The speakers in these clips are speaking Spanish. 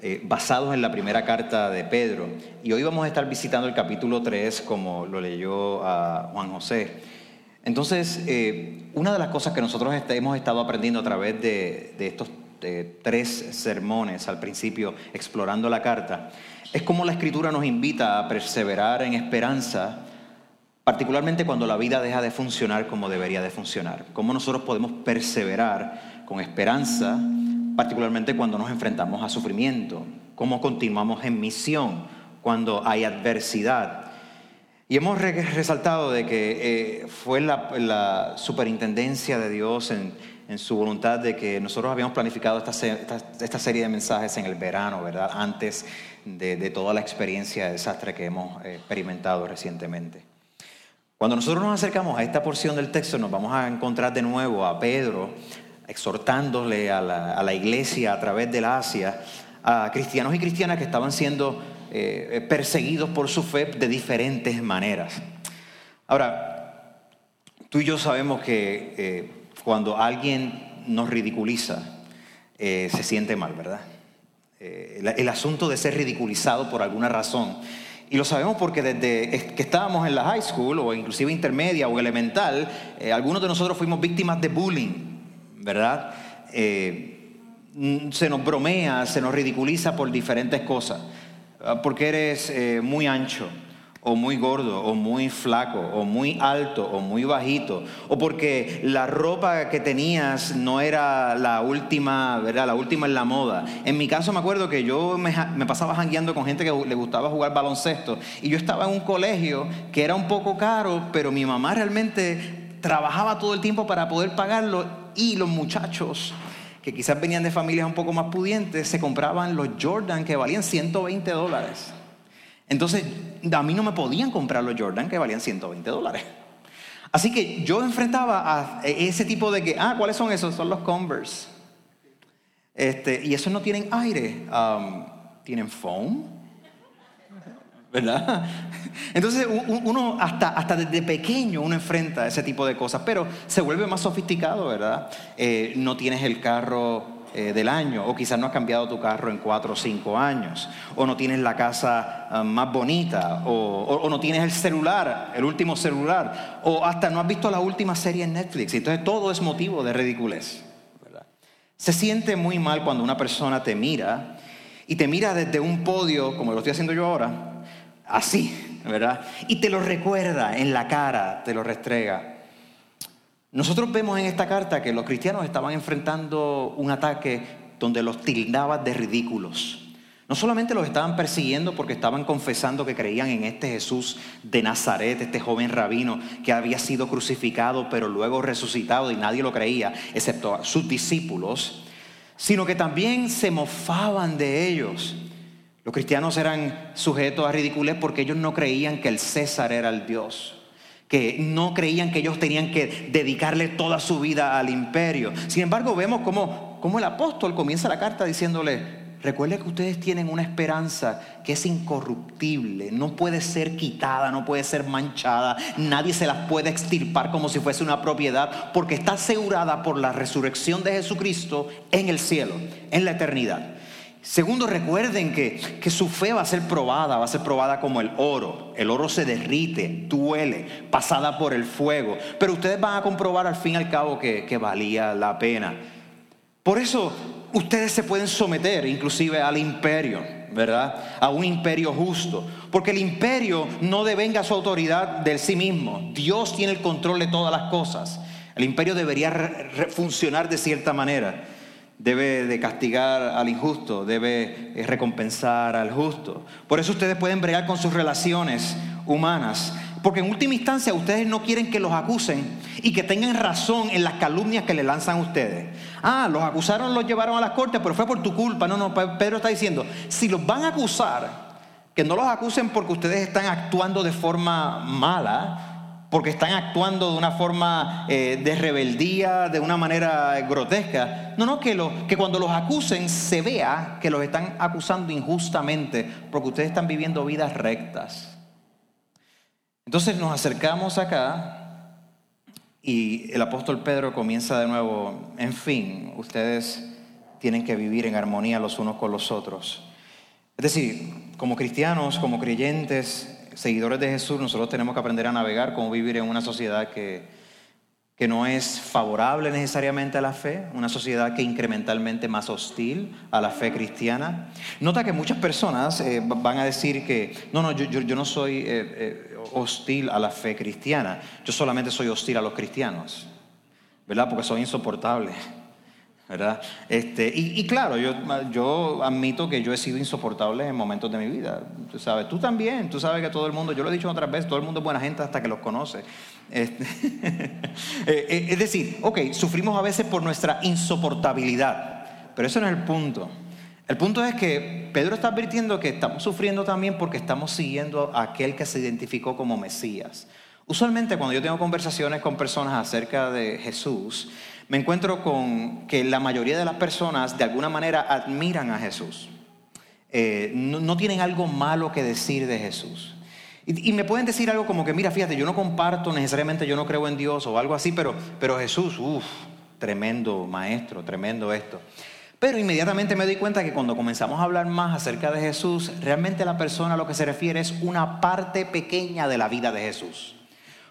eh, basados en la primera carta de Pedro. Y hoy vamos a estar visitando el capítulo 3, como lo leyó a Juan José. Entonces, eh, una de las cosas que nosotros hemos estado aprendiendo a través de, estos tres sermones al principio, explorando la carta, es cómo la escritura nos invita a perseverar en esperanza, particularmente cuando la vida deja de funcionar como debería de funcionar. Cómo nosotros podemos perseverar con esperanza particularmente cuando nos enfrentamos a sufrimiento, cómo continuamos en misión cuando hay adversidad. Y hemos resaltado de que eh, fue la, superintendencia de Dios en, su voluntad de que nosotros habíamos planificado esta, esta, serie de mensajes en el verano, ¿verdad? Antes de, de, toda la experiencia de desastre que hemos eh, experimentado recientemente. Cuando nosotros nos acercamos a esta porción del texto, nos vamos a encontrar de nuevo a Pedro exhortándole a la, iglesia a través de la Asia, a cristianos y cristianas que estaban siendo eh, perseguidos por su fe de diferentes maneras. Ahora, tú y yo sabemos que eh, cuando alguien nos ridiculiza, eh, se siente mal, ¿verdad? el asunto de ser ridiculizado por alguna razón y lo sabemos porque desde que estábamos en la high school o inclusive intermedia o elemental, algunos de nosotros fuimos víctimas de bullying. ¿Verdad? Eh, se nos bromea, se nos ridiculiza por diferentes cosas. Ah, porque eres eh, muy ancho, o muy gordo, o muy flaco, o muy alto, o muy bajito, o porque la ropa que tenías no era la última, ¿verdad? La última en la moda. En mi caso me acuerdo que yo me, me pasaba jangueando con gente que le gustaba jugar baloncesto, y yo estaba en un colegio que era un poco caro, pero mi mamá realmente trabajaba todo el tiempo para poder pagarlo y los muchachos que quizás venían de familias un poco más pudientes se compraban los Jordan que valían 120 dólares. Entonces, a mí no me podían comprar los Jordan que valían 120 dólares. Así que yo enfrentaba a ese tipo de que, ah, ¿cuáles son esos? Son los Converse. Este, y esos no tienen aire, um, tienen foam. ¿Verdad? Entonces uno hasta, desde pequeño uno enfrenta ese tipo de cosas, pero se vuelve más sofisticado, ¿verdad? Eh, no tienes el carro eh, del año, o quizás no has cambiado tu carro en cuatro o cinco años, o no tienes la casa ah, más bonita, o, no tienes el celular, el último celular, o hasta no has visto la última serie en Netflix. Entonces todo es motivo de ridiculez. Se siente muy mal cuando una persona te mira y te mira desde un podio, como lo estoy haciendo yo ahora, así, ¿verdad? Y te lo recuerda en la cara, te lo restrega. Nosotros vemos en esta carta que los cristianos estaban enfrentando un ataque donde los tildaban de ridículos. No solamente los estaban persiguiendo porque estaban confesando que creían en este Jesús de Nazaret, este joven rabino que había sido crucificado pero luego resucitado y nadie lo creía, excepto sus discípulos, sino que también se mofaban de ellos. Los cristianos eran sujetos a ridiculez porque ellos no creían que el César era el Dios, que no creían que ellos tenían que dedicarle toda su vida al imperio. Sin embargo, vemos cómo, cómo el apóstol comienza la carta diciéndole, recuerde que ustedes tienen una esperanza que es incorruptible, no puede ser quitada, no puede ser manchada, nadie se las puede extirpar como si fuese una propiedad, porque está asegurada por la resurrección de Jesucristo en el cielo, en la eternidad. Segundo, recuerden que, que, su fe va a ser probada, va a ser probada como el oro. El oro se derrite, duele, pasada por el fuego. Pero ustedes van a comprobar al fin y al cabo que, que valía la pena. Por eso ustedes se pueden someter inclusive al imperio, ¿verdad? A un imperio justo. Porque el imperio no devenga su autoridad del sí mismo. Dios tiene el control de todas las cosas. El imperio debería funcionar de cierta manera debe de castigar al injusto, debe eh, recompensar al justo. Por eso ustedes pueden bregar con sus relaciones humanas. Porque en última instancia ustedes no quieren que los acusen y que tengan razón en las calumnias que le lanzan a ustedes. Ah, los acusaron, los llevaron a la corte, pero fue por tu culpa. No, no, Pedro está diciendo, si los van a acusar, que no los acusen porque ustedes están actuando de forma mala, porque están actuando de una forma eh, de rebeldía, de una manera grotesca. No, no, que, que cuando los acusen se vea que los están acusando injustamente, porque ustedes están viviendo vidas rectas. Entonces nos acercamos acá y el apóstol Pedro comienza de nuevo, en fin, ustedes tienen que vivir en armonía los unos con los otros. Es decir, como cristianos, como creyentes, seguidores de Jesús, nosotros tenemos que aprender a navegar, cómo vivir en una sociedad que, que no es favorable necesariamente a la fe, una sociedad que incrementalmente más hostil a la fe cristiana. Nota que muchas personas eh, van a decir que, no, no, yo, no soy eh, eh, hostil a la fe cristiana, yo solamente soy hostil a los cristianos, ¿verdad? Porque soy insoportable. ¿Verdad? Este, y, claro, yo, admito que yo he sido insoportable en momentos de mi vida, tú sabes, tú también, tú sabes que todo el mundo, yo lo he dicho otras veces, todo el mundo es buena gente hasta que los conoce. Este, eh, eh, es decir, ok, sufrimos a veces por nuestra insoportabilidad, pero eso no es el punto. El punto es que Pedro está advirtiendo que estamos sufriendo también porque estamos siguiendo a aquel que se identificó como Mesías. Usualmente cuando yo tengo conversaciones con personas acerca de Jesús, me encuentro con que la mayoría de las personas de alguna manera admiran a Jesús. Eh, no, tienen algo malo que decir de Jesús. Y, me pueden decir algo como que, mira, fíjate, yo no comparto necesariamente, yo no creo en Dios o algo así, pero, pero Jesús, uff, tremendo maestro, tremendo esto. Pero inmediatamente me doy cuenta que cuando comenzamos a hablar más acerca de Jesús, realmente la persona a lo que se refiere es una parte pequeña de la vida de Jesús.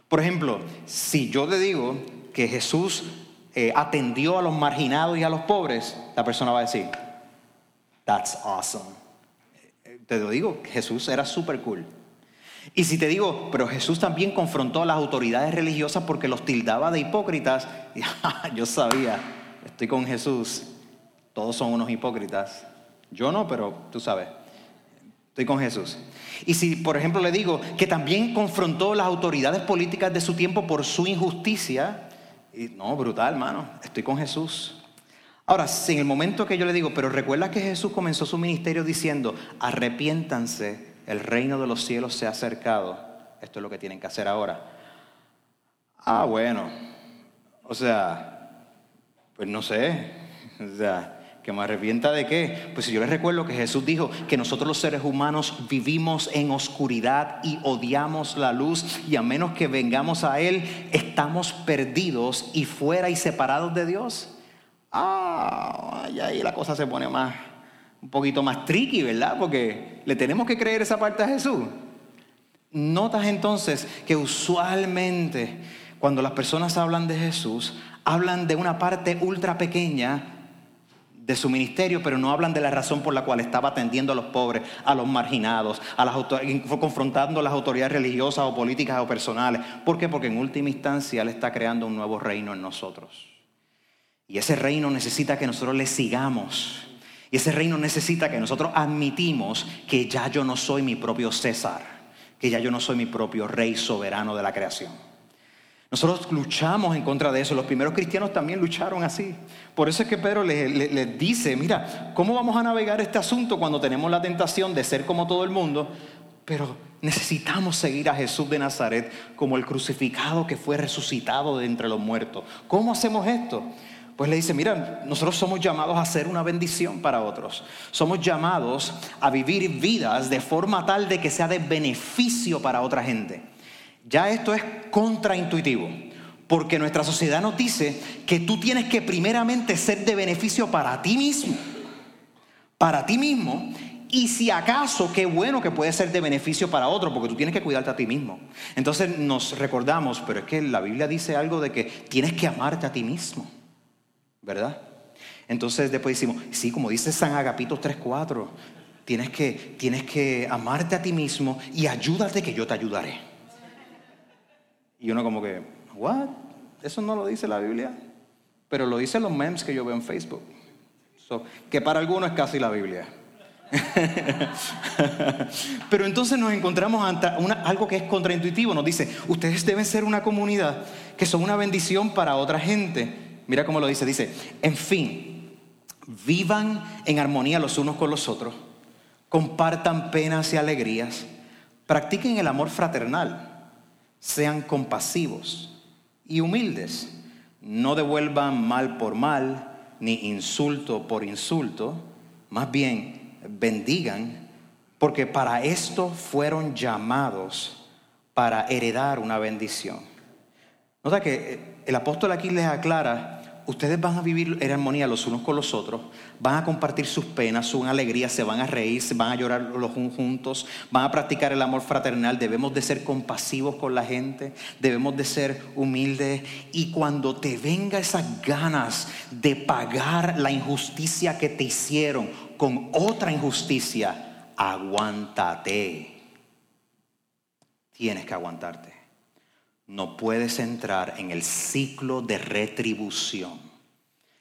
Por ejemplo, si yo le digo que Jesús eh, atendió a los marginados y a los pobres, la persona va a decir, that's awesome. Te lo digo, Jesús era súper cool. Y si te digo, pero Jesús también confrontó a las autoridades religiosas porque los tildaba de hipócritas, yo sabía, estoy con Jesús, todos son unos hipócritas. Yo no, pero tú sabes, estoy con Jesús. Y si, por ejemplo, le digo que también confrontó las autoridades políticas de su tiempo por su injusticia, no, brutal, hermano. Estoy con Jesús. Ahora, si en el momento que yo le digo, pero recuerda que Jesús comenzó su ministerio diciendo, arrepiéntanse, el reino de los cielos se ha acercado. Esto es lo que tienen que hacer ahora. Ah, bueno. O sea, pues no sé. O sea, ¿Que me arrepienta de qué? Pues si yo les recuerdo que Jesús dijo que nosotros los seres humanos vivimos en oscuridad y odiamos la luz y a menos que vengamos a Él estamos perdidos y fuera y separados de Dios. Ah, y ahí la cosa se pone más, un poquito más tricky, ¿verdad? Porque le tenemos que creer esa parte a Jesús. Notas entonces que usualmente cuando las personas hablan de Jesús, hablan de una parte ultra pequeña de su ministerio, pero no hablan de la razón por la cual estaba atendiendo a los pobres, a los marginados, a las confrontando a las autoridades religiosas o políticas o personales. ¿Por qué? Porque en última instancia Él está creando un nuevo reino en nosotros. Y ese reino necesita que nosotros le sigamos. Y ese reino necesita que nosotros admitimos que ya yo no soy mi propio César, que ya yo no soy mi propio rey soberano de la creación. Nosotros luchamos en contra de eso. Los primeros cristianos también lucharon así. Por eso es que Pedro les, dice, mira, ¿cómo vamos a navegar este asunto cuando tenemos la tentación de ser como todo el mundo? Pero necesitamos seguir a Jesús de Nazaret como el crucificado que fue resucitado de entre los muertos. ¿Cómo hacemos esto? Pues le dice, mira, nosotros somos llamados a ser una bendición para otros. Somos llamados a vivir vidas de forma tal de que sea de beneficio para otra gente. Ya esto es contraintuitivo, porque nuestra sociedad nos dice que tú tienes que primeramente ser de beneficio para ti mismo, para ti mismo, y si acaso, qué bueno que puede ser de beneficio para otro, porque tú tienes que cuidarte a ti mismo. Entonces nos recordamos, pero es que la Biblia dice algo de que tienes que amarte a ti mismo, ¿verdad? Entonces después decimos, sí, como dice San Agapito 3.4, tienes que, tienes que amarte a ti mismo y ayúdate que yo te ayudaré. Y uno como que, ¿what? Eso no lo dice la Biblia. Pero lo dicen los memes que yo veo en Facebook. que para algunos es casi la Biblia. Pero entonces nos encontramos ante algo que es contraintuitivo. Nos dice, ustedes deben ser una comunidad que son una bendición para otra gente. Mira cómo lo dice. Dice, en fin, vivan en armonía los unos con los otros, compartan penas y alegrías, practiquen el amor fraternal, sean compasivos y humildes, no devuelvan mal por mal, ni insulto por insulto, más bien bendigan, porque para esto fueron llamados para heredar una bendición. Nota que el apóstol aquí les aclara, ustedes van a vivir en armonía los unos con los otros, van a compartir sus penas, su alegría, se van a reír, se van a llorar los juntos, van a practicar el amor fraternal, debemos de ser compasivos con la gente, debemos de ser humildes y cuando te venga esas ganas de pagar la injusticia que te hicieron con otra injusticia, aguántate. Tienes que aguantarte. No puedes entrar en el ciclo de retribución.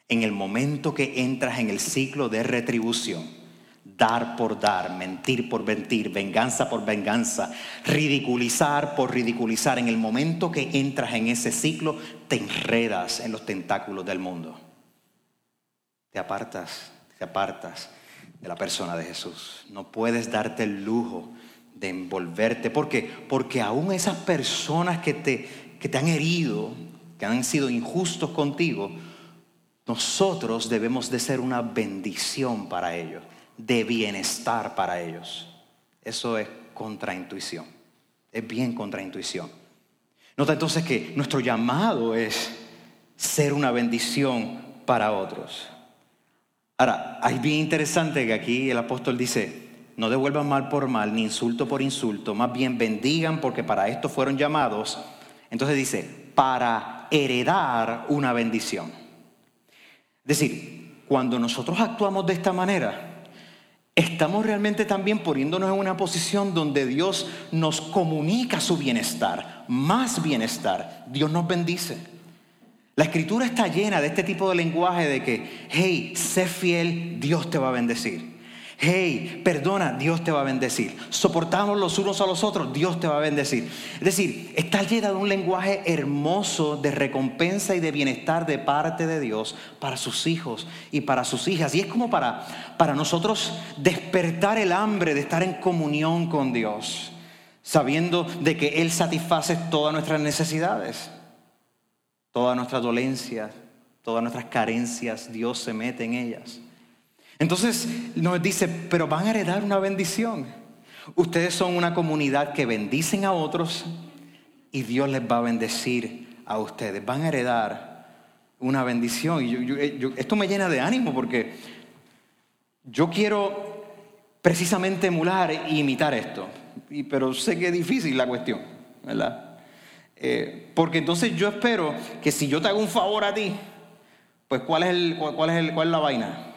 En el momento que entras en el ciclo de retribución, dar por dar, mentir por mentir, venganza por venganza, ridiculizar por ridiculizar, en el momento que entras en ese ciclo, te enredas en los tentáculos del mundo. Te apartas, te apartas de la persona de Jesús. No puedes darte el lujo de envolverte. ¿Por qué? Porque aún esas personas que te, que te han herido, que han sido injustos contigo, nosotros debemos de ser una bendición para ellos, de bienestar para ellos. Eso es contraintuición. Es bien contraintuición. Nota entonces que nuestro llamado es ser una bendición para otros. Ahora, es bien interesante que aquí el apóstol dice, no devuelvan mal por mal, ni insulto por insulto, más bien bendigan porque para esto fueron llamados. Entonces dice, para heredar una bendición. Es decir, cuando nosotros actuamos de esta manera, estamos realmente también poniéndonos en una posición donde Dios nos comunica su bienestar, más bienestar. Dios nos bendice. La escritura está llena de este tipo de lenguaje de que, hey, sé fiel, Dios te va a bendecir. Hey, perdona, Dios te va a bendecir. Soportamos los unos a los otros, Dios te va a bendecir. Es decir, está llena de un lenguaje hermoso de recompensa y de bienestar de parte de Dios para sus hijos y para sus hijas. Y es como para, para nosotros despertar el hambre de estar en comunión con Dios, sabiendo de que Él satisface todas nuestras necesidades. Todas nuestras dolencias, todas nuestras carencias, Dios se mete en ellas. Entonces nos dice, pero van a heredar una bendición. Ustedes son una comunidad que bendicen a otros y Dios les va a bendecir a ustedes. Van a heredar una bendición. Y esto me llena de ánimo porque yo quiero precisamente emular e imitar esto. pero sé que es difícil la cuestión, ¿verdad? Eh, porque entonces yo espero que si yo te hago un favor a ti, pues ¿cuál es, el, cuál es, el, cuál es la vaina?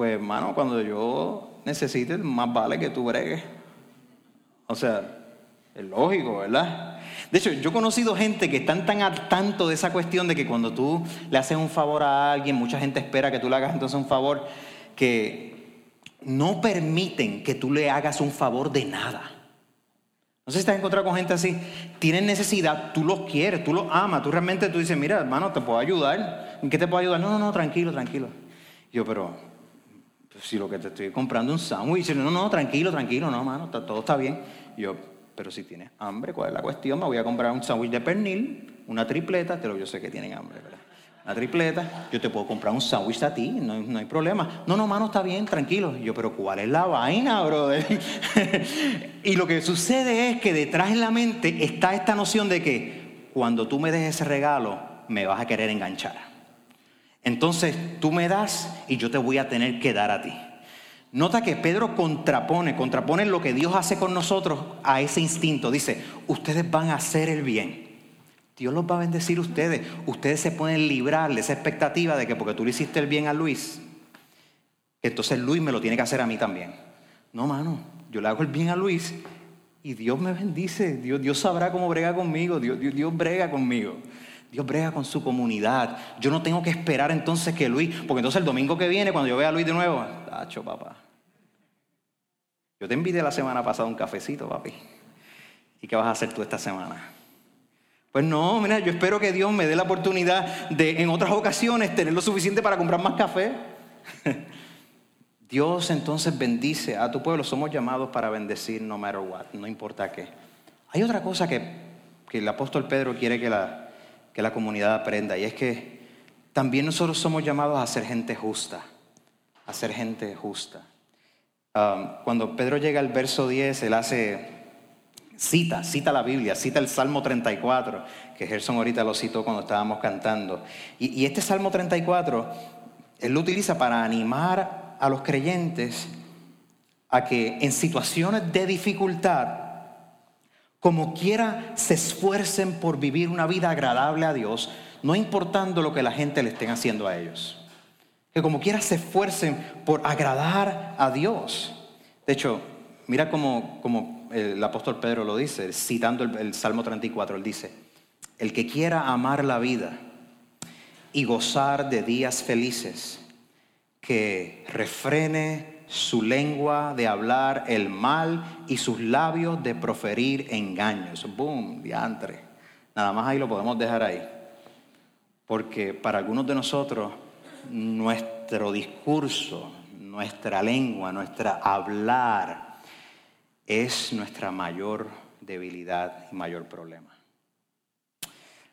Pues hermano, cuando yo necesite, más vale que tú bregues. O sea, es lógico, ¿verdad? De hecho, yo he conocido gente que están tan al tanto de esa cuestión de que cuando tú le haces un favor a alguien, mucha gente espera que tú le hagas entonces un favor, que no permiten que tú le hagas un favor de nada. No sé si te encontrado con gente así. Tienen necesidad, tú los quieres, tú los amas, tú realmente tú dices, mira, hermano, te puedo ayudar. ¿En qué te puedo ayudar? No, no, no, tranquilo, tranquilo. Yo, pero si lo que te estoy comprando es un sándwich, no, no, tranquilo, tranquilo, no, hermano, todo está bien. Yo, pero si tienes hambre, ¿cuál es la cuestión? Me voy a comprar un sándwich de pernil, una tripleta, pero yo sé que tienen hambre, ¿verdad? Una tripleta, yo te puedo comprar un sándwich a ti, no, no, hay problema. No, no, mano, está bien, tranquilo. Yo, pero ¿cuál es la vaina, brother? y lo que sucede es que detrás en la mente está esta noción de que cuando tú me des ese regalo, me vas a querer enganchar. Entonces tú me das y yo te voy a tener que dar a ti. Nota que Pedro contrapone, contrapone lo que Dios hace con nosotros a ese instinto. Dice, ustedes van a hacer el bien. Dios los va a bendecir a ustedes. Ustedes se pueden librar de esa expectativa de que porque tú le hiciste el bien a Luis, entonces Luis me lo tiene que hacer a mí también. No, mano, yo le hago el bien a Luis y Dios me bendice. Dios, Dios sabrá cómo brega conmigo. Dios, Dios, Dios brega conmigo. Dios brega con su comunidad. Yo no tengo que esperar entonces que Luis, porque entonces el domingo que viene, cuando yo vea a Luis de nuevo, tacho, papá. Yo te invité la semana pasada un cafecito, papi. ¿Y qué vas a hacer tú esta semana? Pues no, mira, yo espero que Dios me dé la oportunidad de en otras ocasiones tener lo suficiente para comprar más café. Dios entonces bendice a tu pueblo. Somos llamados para bendecir no matter what, no importa qué. Hay otra cosa que, el apóstol Pedro quiere que la, que la comunidad aprenda y es que también nosotros somos llamados a ser gente justa, a ser gente justa. Um, cuando Pedro llega al verso 10, él hace Cita, cita la Biblia, cita el Salmo 34, que Gerson ahorita lo citó cuando estábamos cantando. Y, este Salmo 34, él lo utiliza para animar a los creyentes a que en situaciones de dificultad, como quiera, se esfuercen por vivir una vida agradable a Dios, no importando lo que la gente le estén haciendo a ellos. Que como quiera se esfuercen por agradar a Dios. De hecho, mira cómo, cómo el apóstol Pedro lo dice, citando el, Salmo 34, él dice, el que quiera amar la vida y gozar de días felices, que refrene su lengua de hablar el mal y sus labios de proferir engaños. Boom, diantre. Nada más ahí lo podemos dejar ahí. Porque para algunos de nosotros, nuestro discurso, nuestra lengua, nuestra hablar, es nuestra mayor debilidad y mayor problema.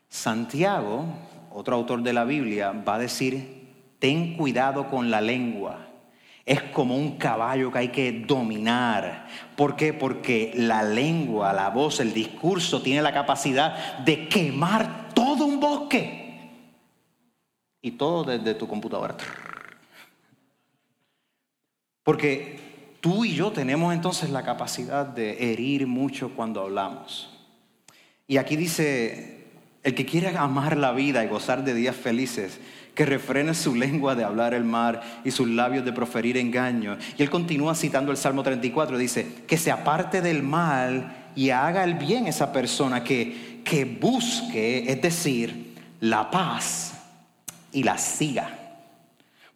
Santiago, otro autor de la Biblia, va a decir, ten cuidado con la lengua. Es como un caballo que hay que dominar. ¿Por qué? Porque la lengua, la voz, el discurso tiene la capacidad de quemar todo un bosque. Y todo desde tu computadora. Porque Tú y yo tenemos entonces la capacidad de herir mucho cuando hablamos. Y aquí dice, el que quiere amar la vida y gozar de días felices, que refrene su lengua de hablar el mar y sus labios de proferir engaño. Y él continúa citando el Salmo 34, dice, que se aparte del mal y haga el bien esa persona, que, que busque, es decir, la paz y la siga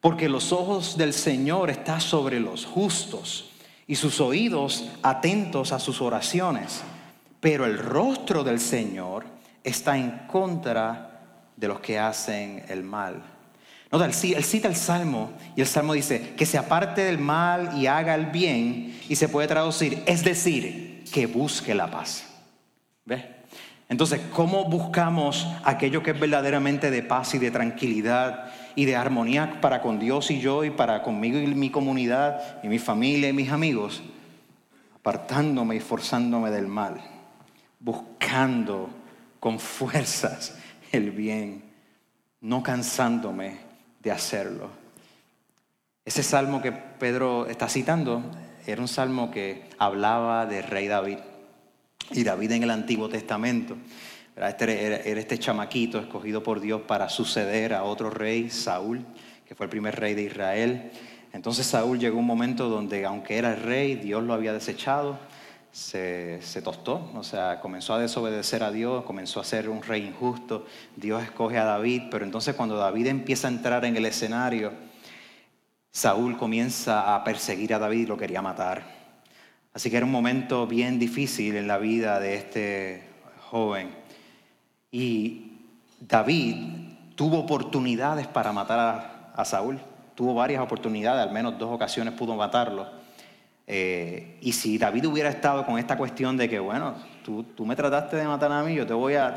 porque los ojos del Señor están sobre los justos y sus oídos atentos a sus oraciones. Pero el rostro del Señor está en contra de los que hacen el mal. Nota, él cita el Salmo y el Salmo dice que se aparte del mal y haga el bien y se puede traducir, es decir, que busque la paz. ¿Ves? Entonces, ¿cómo buscamos aquello que es verdaderamente de paz y de tranquilidad y de armonía para con Dios y yo y para conmigo y mi comunidad y mi familia y mis amigos? Apartándome y forzándome del mal, buscando con fuerzas el bien, no cansándome de hacerlo. Ese salmo que Pedro está citando era un salmo que hablaba de rey David. Y David en el Antiguo Testamento este era, este chamaquito escogido por Dios para suceder a otro rey, Saúl, que fue el primer rey de Israel. Entonces Saúl llegó a un momento donde, aunque era el rey, Dios lo había desechado, se, tostó, o sea, comenzó a desobedecer a Dios, comenzó a ser un rey injusto. Dios escoge a David, pero entonces cuando David empieza a entrar en el escenario, Saúl comienza a perseguir a David y lo quería matar. Así que era un momento bien difícil en la vida de este joven. Y David tuvo oportunidades para matar a, Saúl. Tuvo varias oportunidades, al menos dos ocasiones pudo matarlo. Eh, y si David hubiera estado con esta cuestión de que, bueno, tú, tú me trataste de matar a mí, yo te voy a,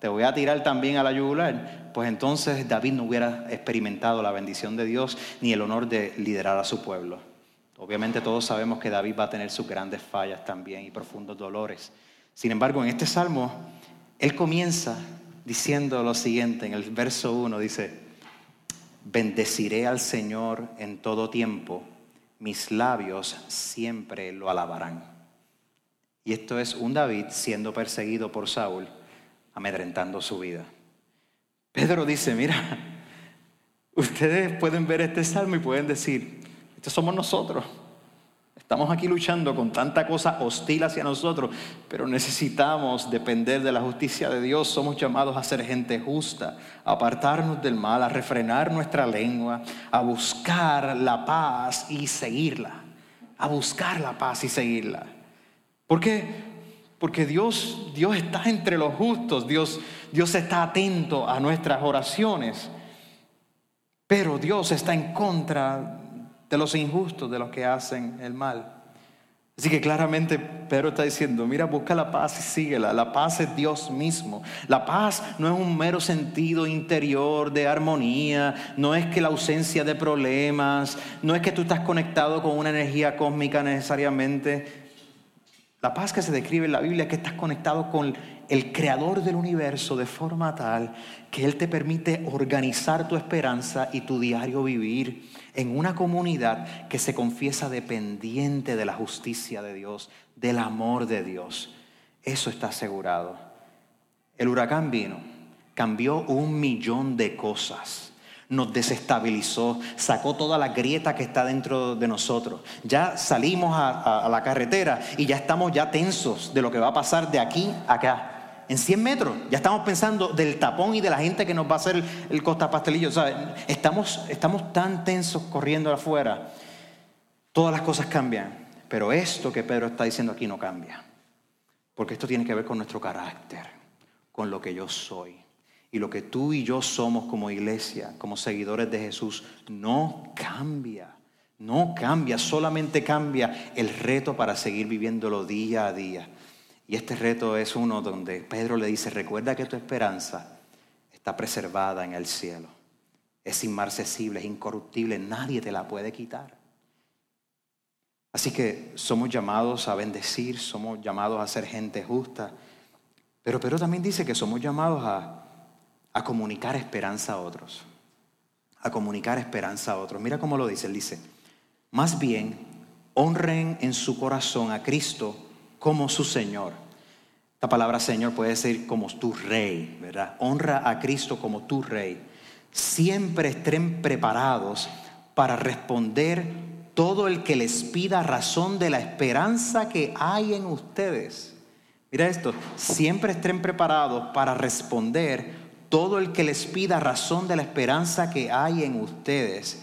te voy a tirar también a la yugular, pues entonces David no hubiera experimentado la bendición de Dios ni el honor de liderar a su pueblo. Obviamente todos sabemos que David va a tener sus grandes fallas también y profundos dolores. Sin embargo, en este salmo, él comienza diciendo lo siguiente, en el verso 1 dice, bendeciré al Señor en todo tiempo, mis labios siempre lo alabarán. Y esto es un David siendo perseguido por Saúl, amedrentando su vida. Pedro dice, mira, ustedes pueden ver este salmo y pueden decir, estos somos nosotros. Estamos aquí luchando con tanta cosa hostil hacia nosotros, pero necesitamos depender de la justicia de Dios. Somos llamados a ser gente justa, a apartarnos del mal, a refrenar nuestra lengua, a buscar la paz y seguirla. A buscar la paz y seguirla. ¿Por qué? Porque Dios, Dios está entre los justos, Dios, Dios está atento a nuestras oraciones. Pero Dios está en contra de los injustos, de los que hacen el mal. Así que claramente Pedro está diciendo, mira, busca la paz y síguela. La paz es Dios mismo. La paz no es un mero sentido interior de armonía, no es que la ausencia de problemas, no es que tú estás conectado con una energía cósmica necesariamente. La paz que se describe en la Biblia es que estás conectado con el creador del universo de forma tal que Él te permite organizar tu esperanza y tu diario vivir en una comunidad que se confiesa dependiente de la justicia de Dios, del amor de Dios. Eso está asegurado. El huracán vino, cambió un millón de cosas nos desestabilizó, sacó toda la grieta que está dentro de nosotros. Ya salimos a, la carretera y ya estamos ya tensos de lo que va a pasar de aquí a acá. En 100 metros, ya estamos pensando del tapón y de la gente que nos va a hacer el, costa pastelillo. Estamos, estamos tan tensos corriendo afuera. Todas las cosas cambian. Pero esto que Pedro está diciendo aquí no cambia. Porque esto tiene que ver con nuestro carácter, con lo que yo soy. Y lo que tú y yo somos como iglesia, como seguidores de Jesús, no cambia. No cambia, solamente cambia el reto para seguir viviéndolo día a día. Y este reto es uno donde Pedro le dice, recuerda que tu esperanza está preservada en el cielo. Es inmarcesible, es incorruptible, nadie te la puede quitar. Así que somos llamados a bendecir, somos llamados a ser gente justa. Pero Pedro también dice que somos llamados a comunicar esperanza a otros. A comunicar esperanza a otros. Mira cómo lo dice. Él dice, más bien, honren en su corazón a Cristo como su Señor. Esta palabra Señor puede decir como tu rey, ¿verdad? Honra a Cristo como tu rey. Siempre estén preparados para responder todo el que les pida razón de la esperanza que hay en ustedes. Mira esto, siempre estén preparados para responder todo el que les pida razón de la esperanza que hay en ustedes.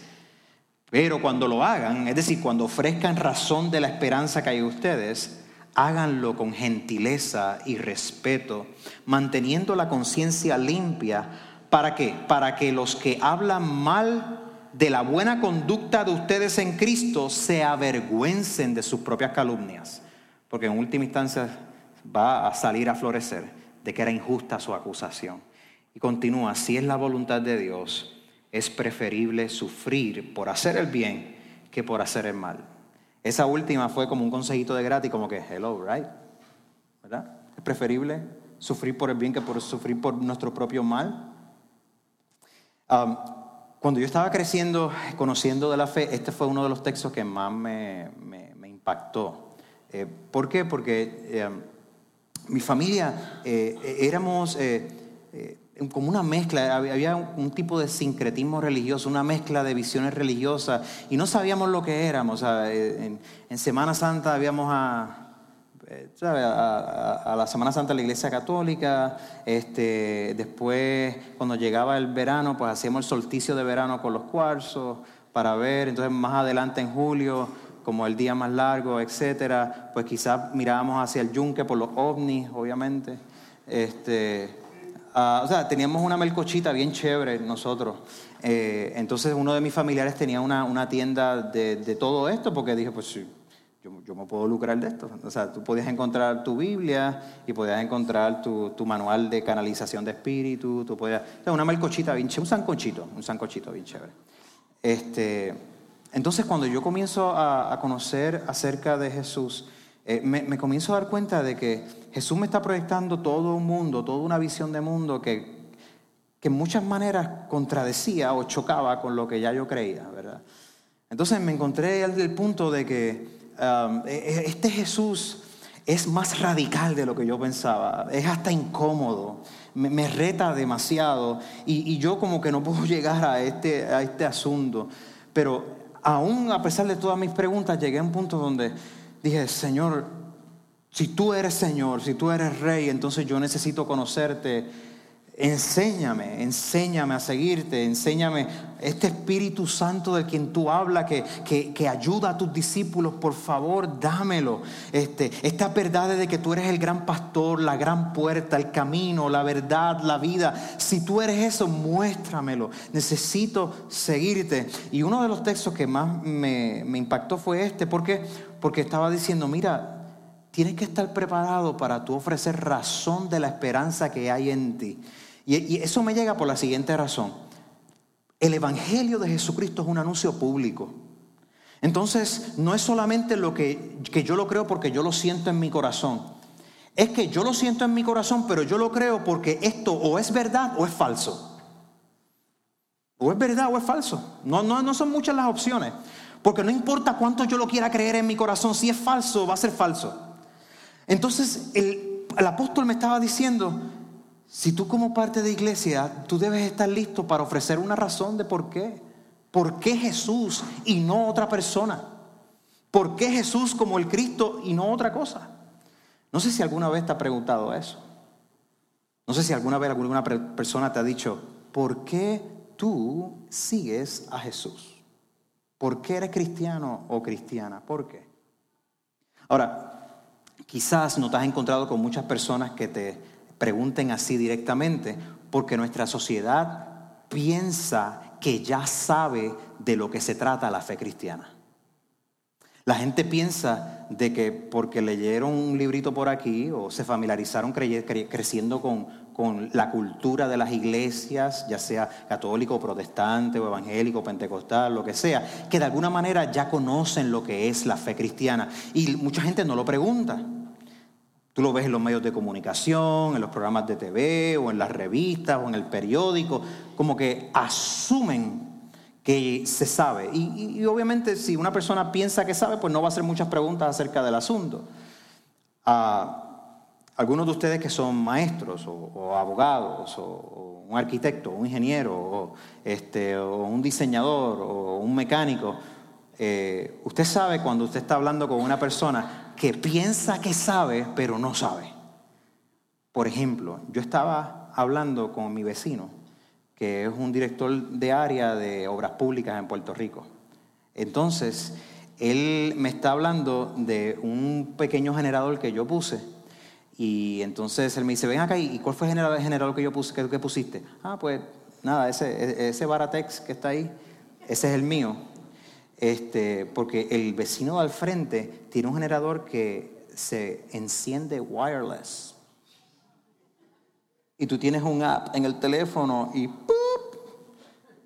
Pero cuando lo hagan, es decir, cuando ofrezcan razón de la esperanza que hay en ustedes, háganlo con gentileza y respeto, manteniendo la conciencia limpia. ¿Para qué? Para que los que hablan mal de la buena conducta de ustedes en Cristo se avergüencen de sus propias calumnias. Porque en última instancia va a salir a florecer de que era injusta su acusación. Y continúa, si es la voluntad de Dios, es preferible sufrir por hacer el bien que por hacer el mal. Esa última fue como un consejito de gratis, como que, hello, right? ¿Verdad? Es preferible sufrir por el bien que por sufrir por nuestro propio mal. Um, cuando yo estaba creciendo, conociendo de la fe, este fue uno de los textos que más me, impactó. Eh, ¿Por qué? Porque eh, mi familia eh, éramos como una mezcla, había un, tipo de sincretismo religioso, una mezcla de visiones religiosas y no sabíamos lo que éramos. En, Semana Santa habíamos eh, a, a, la Semana Santa la Iglesia Católica, este, después cuando llegaba el verano, pues hacíamos el solsticio de verano con los cuarzos para ver, entonces más adelante en julio como el día más largo, etcétera, pues quizás mirábamos hacia el yunque por los ovnis, obviamente. Este, Ah, o sea, teníamos una melcochita bien chévere nosotros. Eh, entonces uno de mis familiares tenía una, tienda de, todo esto porque dije, pues yo, yo, me puedo lucrar de esto. O sea, tú podías encontrar tu Biblia y podías encontrar tu, manual de canalización de espíritu. Tú podías, o sea, una melcochita bien chévere, un sancochito, un sancochito bien chévere. Este, entonces cuando yo comienzo a, a conocer acerca de Jesús, eh, me, comienzo a dar cuenta de que Jesús me está proyectando todo un mundo, toda una visión de mundo que, que en muchas maneras contradecía o chocaba con lo que ya yo creía, ¿verdad? Entonces me encontré al punto de que um, e, e, este Jesús es más radical de lo que yo pensaba, es hasta incómodo, me, reta demasiado y, y, yo como que no puedo llegar a este, a este asunto, pero aún a pesar de todas mis preguntas, llegué a un punto donde dije, Señor, si tú eres Señor, si tú eres Rey, entonces yo necesito conocerte Enséñame, enséñame a seguirte, enséñame este Espíritu Santo del quien tú hablas, que, que, ayuda a tus discípulos, por favor, dámelo. Este, esta verdad de que tú eres el gran pastor, la gran puerta, el camino, la verdad, la vida. Si tú eres eso, muéstramelo. Necesito seguirte. Y uno de los textos que más me, me impactó fue este, porque, porque estaba diciendo, mira, tienes que estar preparado para tú ofrecer razón de la esperanza que hay en ti. Y, eso me llega por la siguiente razón. El Evangelio de Jesucristo es un anuncio público. Entonces, no es solamente lo que, que yo lo creo porque yo lo siento en mi corazón. Es que yo lo siento en mi corazón, pero yo lo creo porque esto o es verdad o es falso. O es verdad o es falso. No, no, no son muchas las opciones. Porque no importa cuánto yo lo quiera creer en mi corazón, si es falso, va a ser falso. Entonces el, el apóstol me estaba diciendo, si tú como parte de iglesia, tú debes estar listo para ofrecer una razón de por qué. ¿Por qué Jesús y no otra persona? ¿Por qué Jesús como el Cristo y no otra cosa? No sé si alguna vez te ha preguntado eso. No sé si alguna vez alguna persona te ha dicho, ¿por qué tú sigues a Jesús? ¿Por qué eres cristiano o cristiana? ¿Por qué? Ahora, quizás no te has encontrado con muchas personas que te pregunten así directamente, porque nuestra sociedad piensa que ya sabe de lo que se trata la fe cristiana. La gente piensa de que porque leyeron un librito por aquí o se familiarizaron creciendo con, con la cultura de las iglesias, ya sea católico, protestante o evangélico, pentecostal, lo que sea, que de alguna manera ya conocen lo que es la fe cristiana. Y mucha gente no lo pregunta. Tú lo ves en los medios de comunicación, en los programas de TV o en las revistas o en el periódico, como que asumen que se sabe. Y, obviamente si una persona piensa que sabe, pues no va a hacer muchas preguntas acerca del asunto. algunos de ustedes que son maestros o, abogados o, un arquitecto, un ingeniero o, este, o un diseñador o un mecánico, eh, usted sabe cuando usted está hablando con una persona que piensa que sabe, pero no sabe. Por ejemplo, yo estaba hablando con mi vecino, que es un director de área de obras públicas en Puerto Rico. Entonces, él me está hablando de un pequeño generador que yo puse. Y entonces él me dice, ven acá, ¿y cuál fue el generador, que yo puse, que, que pusiste? Ah, pues nada, ese, ese Baratex que está ahí, ese es el mío. Este, porque el vecino al frente tiene un generador que se enciende wireless. Y tú tienes un app en el teléfono y ¡pup!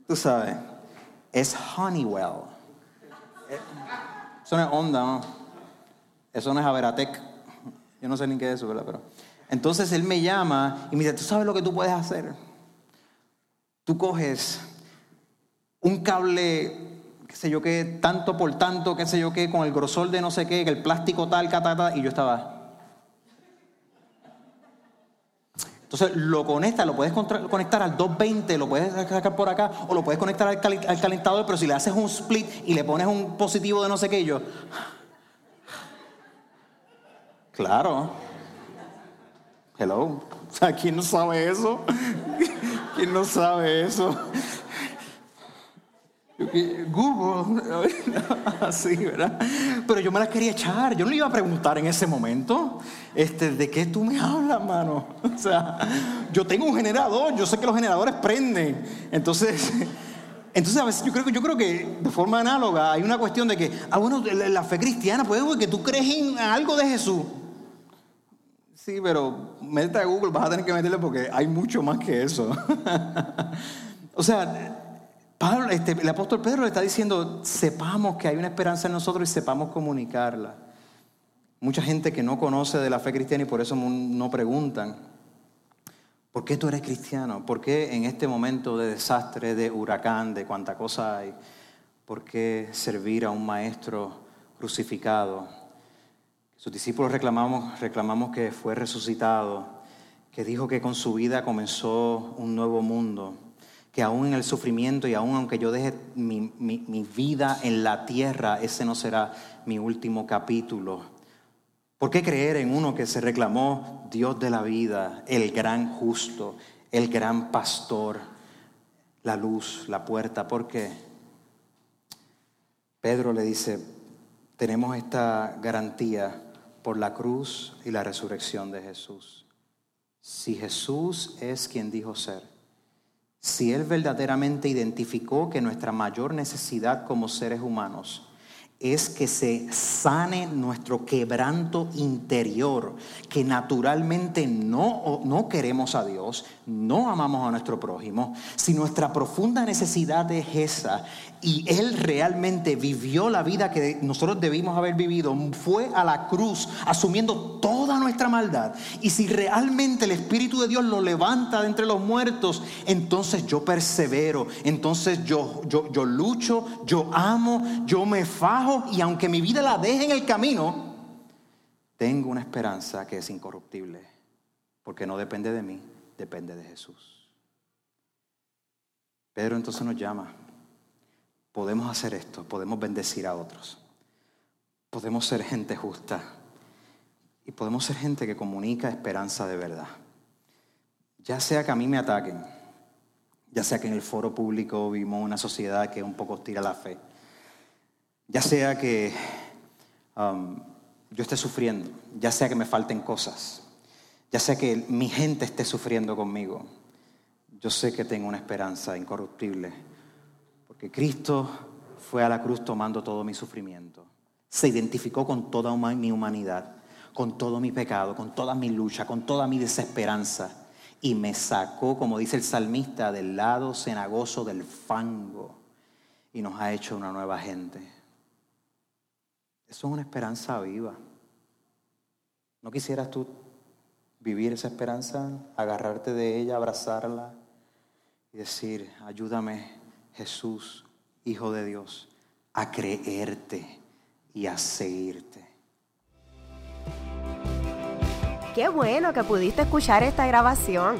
tú sabes, es Honeywell. Eso no es onda, ¿no? Eso no es Averatec. Yo no sé ni qué es eso, ¿verdad? Pero, entonces él me llama y me dice, ¿tú sabes lo que tú puedes hacer? Tú coges un cable qué sé yo qué, tanto por tanto, qué sé yo qué, con el grosor de no sé qué, el plástico tal, catata, y yo estaba. Entonces lo conectas, lo puedes conectar al 220, lo puedes sacar por acá, o lo puedes conectar al, calentador, pero si le haces un split y le pones un positivo de no sé qué, yo. Claro. Hello. ¿quién no sabe eso? ¿Quién no sabe eso? Google, así, ¿verdad? Pero yo me las quería echar, yo no le iba a preguntar en ese momento, este, ¿de qué tú me hablas, mano? O sea, yo tengo un generador, yo sé que los generadores prenden, entonces, entonces a veces yo creo, yo creo que de forma análoga hay una cuestión de que, ah, bueno, la fe cristiana, pues, que tú crees en algo de Jesús. Sí, pero métete a Google, vas a tener que meterle porque hay mucho más que eso. o sea, Pablo, este, el apóstol Pedro le está diciendo, sepamos que hay una esperanza en nosotros y sepamos comunicarla. Mucha gente que no conoce de la fe cristiana y por eso no preguntan, ¿por qué tú eres cristiano? ¿Por qué en este momento de desastre, de huracán, de cuánta cosa hay? ¿Por qué servir a un maestro crucificado? Sus discípulos reclamamos, reclamamos que fue resucitado, que dijo que con su vida comenzó un nuevo mundo que aún en el sufrimiento y aún aunque yo deje mi, mi vida en la tierra, ese no será mi último capítulo. ¿Por qué creer en uno que se reclamó Dios de la vida, el gran justo, el gran pastor, la luz, la puerta? ¿Por qué? Pedro le dice, tenemos esta garantía por la cruz y la resurrección de Jesús. Si Jesús es quien dijo ser, si Él verdaderamente identificó que nuestra mayor necesidad como seres humanos es que se sane nuestro quebranto interior, que naturalmente no, no queremos a Dios, no amamos a nuestro prójimo, si nuestra profunda necesidad es esa y Él realmente vivió la vida que nosotros debimos haber vivido, fue a la cruz asumiendo toda nuestra maldad. Y si realmente el Espíritu de Dios lo levanta de entre los muertos, entonces yo persevero, entonces yo, yo, yo lucho, yo amo, yo me fajo y aunque mi vida la deje en el camino, tengo una esperanza que es incorruptible, porque no depende de mí, depende de Jesús. Pedro entonces nos llama podemos hacer esto, podemos bendecir a otros, podemos ser gente justa y podemos ser gente que comunica esperanza de verdad. Ya sea que a mí me ataquen, ya sea que en el foro público vimos una sociedad que un poco tira la fe, ya sea que um, yo esté sufriendo, ya sea que me falten cosas, ya sea que mi gente esté sufriendo conmigo, yo sé que tengo una esperanza incorruptible que Cristo fue a la cruz tomando todo mi sufrimiento. Se identificó con toda mi humanidad, con todo mi pecado, con toda mi lucha, con toda mi desesperanza. Y me sacó, como dice el salmista, del lado cenagoso del fango. Y nos ha hecho una nueva gente. Eso es una esperanza viva. ¿No quisieras tú vivir esa esperanza, agarrarte de ella, abrazarla y decir, ayúdame Jesús, Hijo de Dios, a creerte y a seguirte. Qué bueno que pudiste escuchar esta grabación.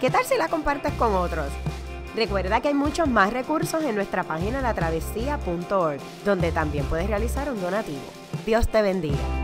¿Qué tal si la compartes con otros? Recuerda que hay muchos más recursos en nuestra página latravesía.org, donde también puedes realizar un donativo. Dios te bendiga.